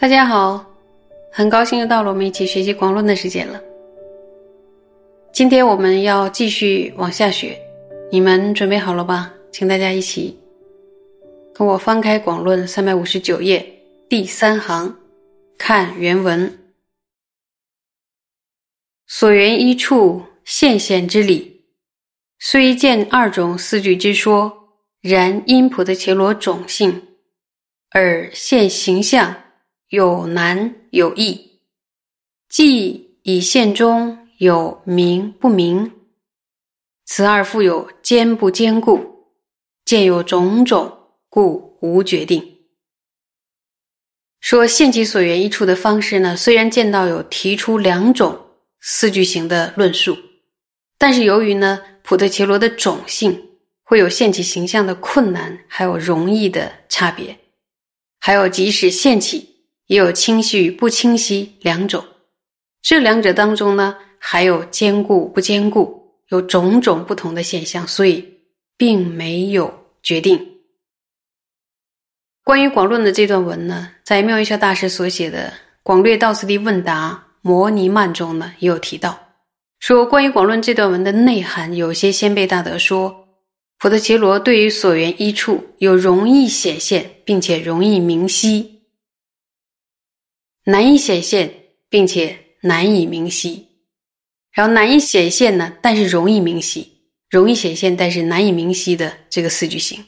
大家好，很高兴又到了我们一起学习广论的时间了。今天我们要继续往下学，你们准备好了吧？请大家一起跟我翻开广论三百五十九页第三行，看原文。所缘一处现显之理，虽见二种四句之说，然因普的伽罗种性，而现形象。有难有易，既以现中有明不明，此二复有坚不坚固，见有种种，故无决定。说现其所缘一处的方式呢？虽然见到有提出两种四句型的论述，但是由于呢普特伽罗的种性，会有现起形象的困难，还有容易的差别，还有即使现起。也有清晰与不清晰两种，这两者当中呢，还有坚固不坚固，有种种不同的现象，所以并没有决定。关于广论的这段文呢，在妙音效大师所写的《广略道次第问答摩尼曼》中呢，也有提到，说关于广论这段文的内涵，有些先辈大德说，普特伽罗对于所缘一处有容易显现，并且容易明晰。难以显现，并且难以明晰，然后难以显现呢，但是容易明晰；容易显现，但是难以明晰的这个四句型。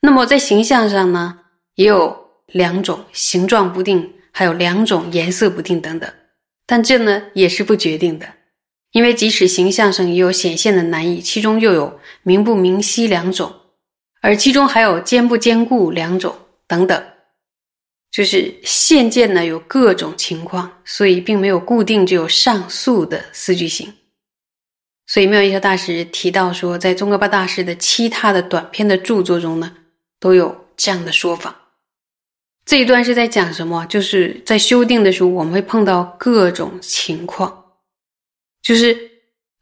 那么在形象上呢，也有两种形状不定，还有两种颜色不定等等。但这呢也是不决定的，因为即使形象上也有显现的难易，其中又有明不明晰两种，而其中还有坚不坚固两种等等。就是现见呢有各种情况，所以并没有固定只有上述的四句型。所以妙音效大师提到说，在宗喀巴大师的其他的短篇的著作中呢，都有这样的说法。这一段是在讲什么？就是在修订的时候，我们会碰到各种情况，就是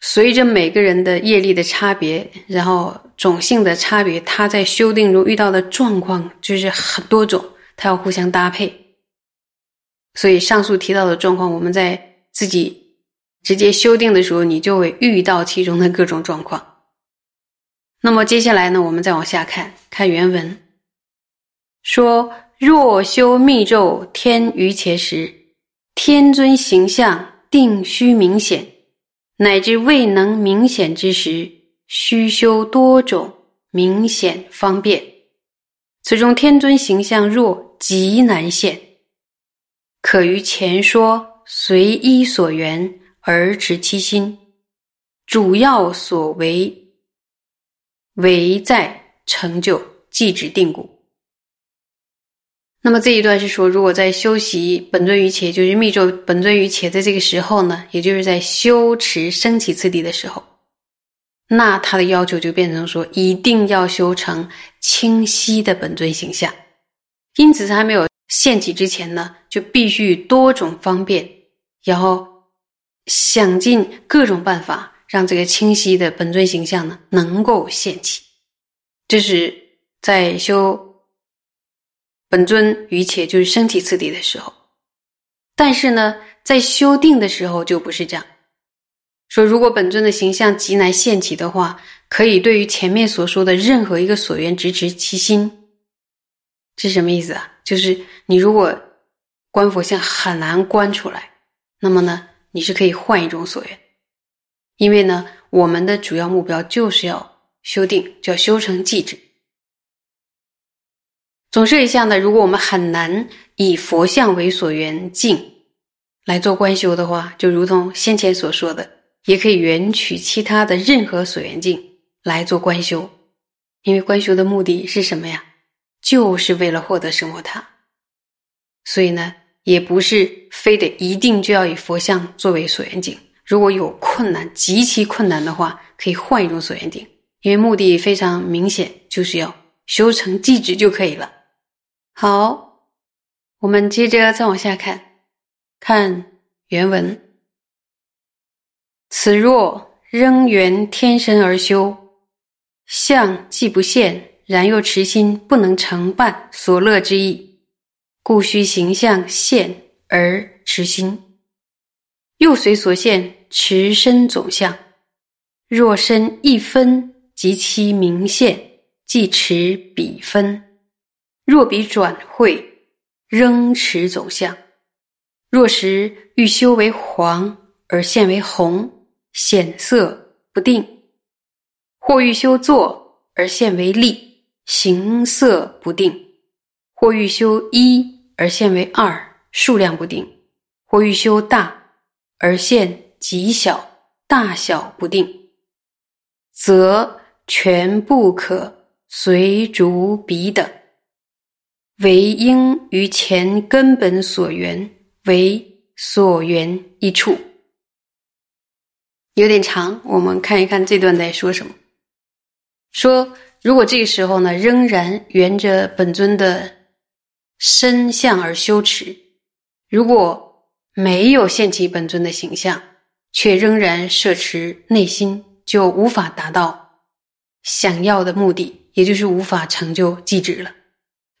随着每个人的业力的差别，然后种性的差别，他在修订中遇到的状况就是很多种。它要互相搭配，所以上述提到的状况，我们在自己直接修订的时候，你就会遇到其中的各种状况。那么接下来呢，我们再往下看，看原文说：若修密咒天于前时，天尊形象定须明显，乃至未能明显之时，须修多种明显方便。此中天尊形象若极难现，可于前说随依所缘而持其心，主要所为为在成就即指定故。那么这一段是说，如果在修习本尊于且，就是密咒本尊于且，在这个时候呢，也就是在修持升起次第的时候。那他的要求就变成说，一定要修成清晰的本尊形象。因此，在还没有现起之前呢，就必须多种方便，然后想尽各种办法，让这个清晰的本尊形象呢能够现起。这是在修本尊于且，就是身体次第的时候。但是呢，在修定的时候就不是这样。说，如果本尊的形象极难现起的话，可以对于前面所说的任何一个所缘直持其心。这是什么意思啊？就是你如果观佛像很难观出来，那么呢，你是可以换一种所缘，因为呢，我们的主要目标就是要修定，叫修成寂止。总设一下呢，如果我们很难以佛像为所缘境来做观修的话，就如同先前所说的。也可以缘取其他的任何所缘境来做观修，因为观修的目的是什么呀？就是为了获得生活塔。所以呢，也不是非得一定就要以佛像作为所缘境。如果有困难、极其困难的话，可以换一种所缘境，因为目的非常明显，就是要修成寂止就可以了。好，我们接着再往下看，看原文。此若仍缘天身而修，相既不现，然又持心不能成办所乐之意，故须形象现而持心，又随所现持身总相。若身一分，即其明现，即持彼分；若彼转会，仍持总相。若时欲修为黄而现为红，显色不定；或欲修作而现为立，形色不定；或欲修一而现为二，数量不定；或欲修大而现极小，大小不定。则全不可随逐彼等，唯应于前根本所缘为所缘一处。有点长，我们看一看这段在说什么。说如果这个时候呢，仍然沿着本尊的身相而修持，如果没有现起本尊的形象，却仍然摄持内心。就无法达到想要的目的，也就是无法成就寂止了。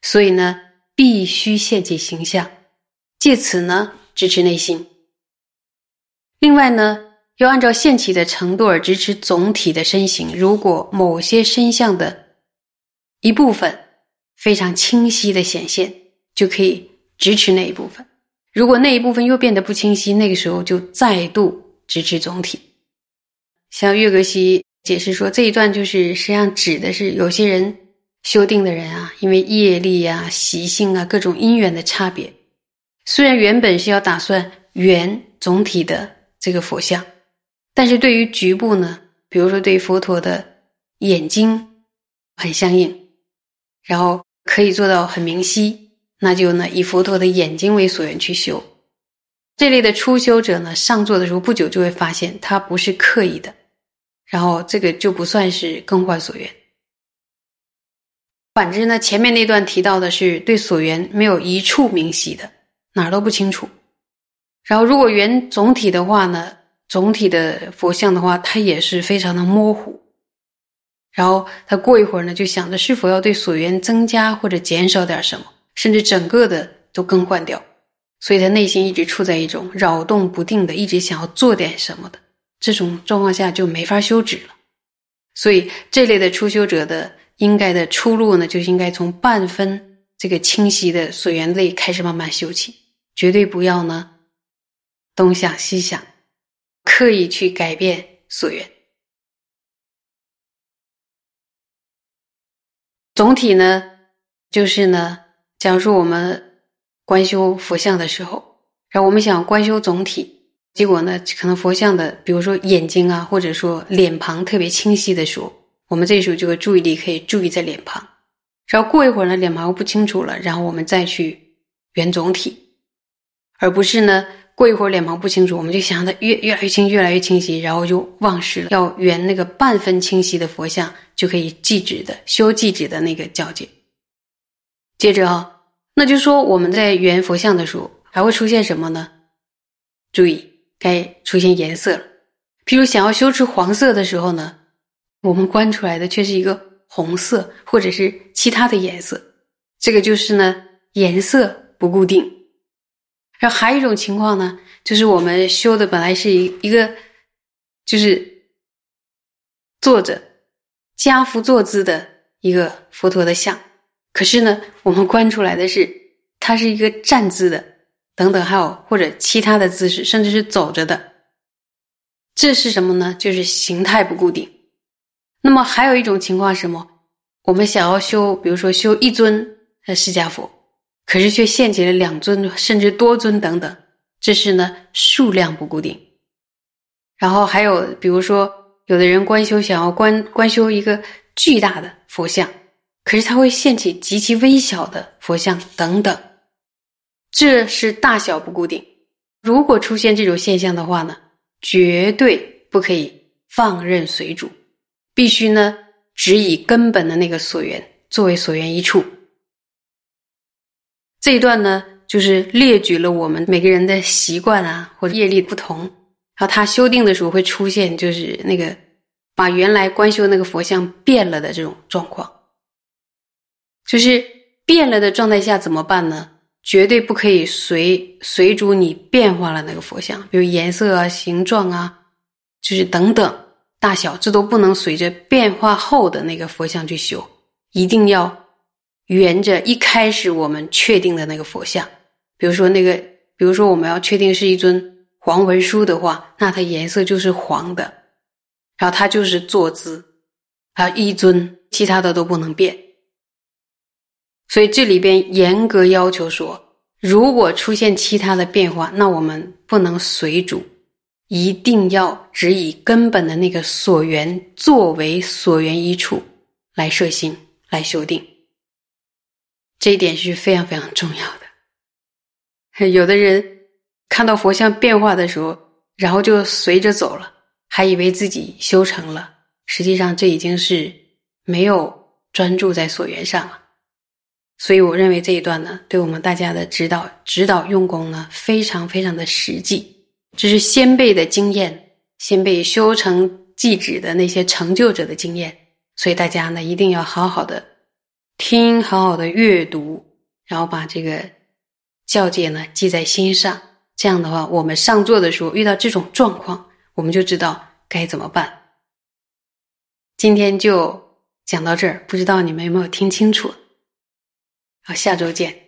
所以呢，必须现起形象，借此呢支持内心。另外呢，要按照现起的程度而支持总体的身形。如果某些身相的一部分非常清晰的显现，就可以支持那一部分；如果那一部分又变得不清晰，那个时候就再度支持总体。像岳格西解释说，这一段就是实际上指的是有些人修定的人啊，因为业力啊、习性啊、各种因缘的差别，虽然原本是要打算圆总体的这个佛像，但是对于局部呢，比如说对佛陀的眼睛很相应，然后可以做到很明晰，那就呢以佛陀的眼睛为所缘去修。这类的初修者呢，上座的时候不久就会发现，他不是刻意的。然后这个就不算是更换所缘。反之呢，前面那段提到的是对所缘没有一处明晰的，哪儿都不清楚。然后如果缘总体的话呢，总体的佛像的话，它也是非常的模糊。然后他过一会儿呢，就想着是否要对所缘增加或者减少点什么，甚至整个的都更换掉。所以他内心一直处在一种扰动不定的，一直想要做点什么的。这种状况下就没法修止了，所以这类的初修者的应该的出路呢，就应该从半分这个清晰的所缘类开始慢慢修起，绝对不要呢东想西想，刻意去改变所缘。总体呢，就是呢，假如说我们观修佛像的时候，然后我们想观修总体。结果呢，可能佛像的，比如说眼睛啊，或者说脸庞特别清晰的时候，我们这时候这个注意力可以注意在脸庞。然后过一会儿呢，脸庞不清楚了，然后我们再去圆总体，而不是呢，过一会儿脸庞不清楚，我们就想着越越来越清，越来越清晰，然后就忘失了要圆那个半分清晰的佛像，就可以记止的修记止的那个境界。接着啊，那就说我们在圆佛像的时候，还会出现什么呢？注意。该出现颜色了，譬如想要修持黄色的时候呢，我们观出来的却是一个红色或者是其他的颜色，这个就是呢颜色不固定。然后还有一种情况呢，就是我们修的本来是一一个就是坐着家趺坐姿的一个佛陀的像，可是呢我们观出来的是它是一个站姿的。等等，还有或者其他的姿势，甚至是走着的，这是什么呢？就是形态不固定。那么还有一种情况是什么？我们想要修，比如说修一尊释迦佛，可是却献起了两尊，甚至多尊等等，这是呢数量不固定。然后还有比如说，有的人观修想要观观修一个巨大的佛像，可是他会献起极其微小的佛像等等。这是大小不固定，如果出现这种现象的话呢，绝对不可以放任随主，必须呢只以根本的那个所缘作为所缘一处。这一段呢，就是列举了我们每个人的习惯啊或者业力不同，然后他修订的时候会出现，就是那个把原来观修那个佛像变了的这种状况，就是变了的状态下怎么办呢？绝对不可以随随逐你变化了那个佛像，比如颜色啊、形状啊，就是等等大小，这都不能随着变化后的那个佛像去修，一定要沿着一开始我们确定的那个佛像。比如说那个，比如说我们要确定是一尊黄文殊的话，那它颜色就是黄的，然后它就是坐姿，还有一尊，其他的都不能变。所以这里边严格要求说，如果出现其他的变化，那我们不能随主，一定要只以根本的那个所缘作为所缘一处来摄心来修定。这一点是非常非常重要的。有的人看到佛像变化的时候，然后就随着走了，还以为自己修成了，实际上这已经是没有专注在所缘上了。所以我认为这一段呢，对我们大家的指导、指导用功呢，非常非常的实际。这是先辈的经验，先辈修成寂止的那些成就者的经验。所以大家呢，一定要好好的听，好好的阅读，然后把这个教诫呢记在心上。这样的话，我们上座的时候遇到这种状况，我们就知道该怎么办。今天就讲到这儿，不知道你们有没有听清楚？好，下周见。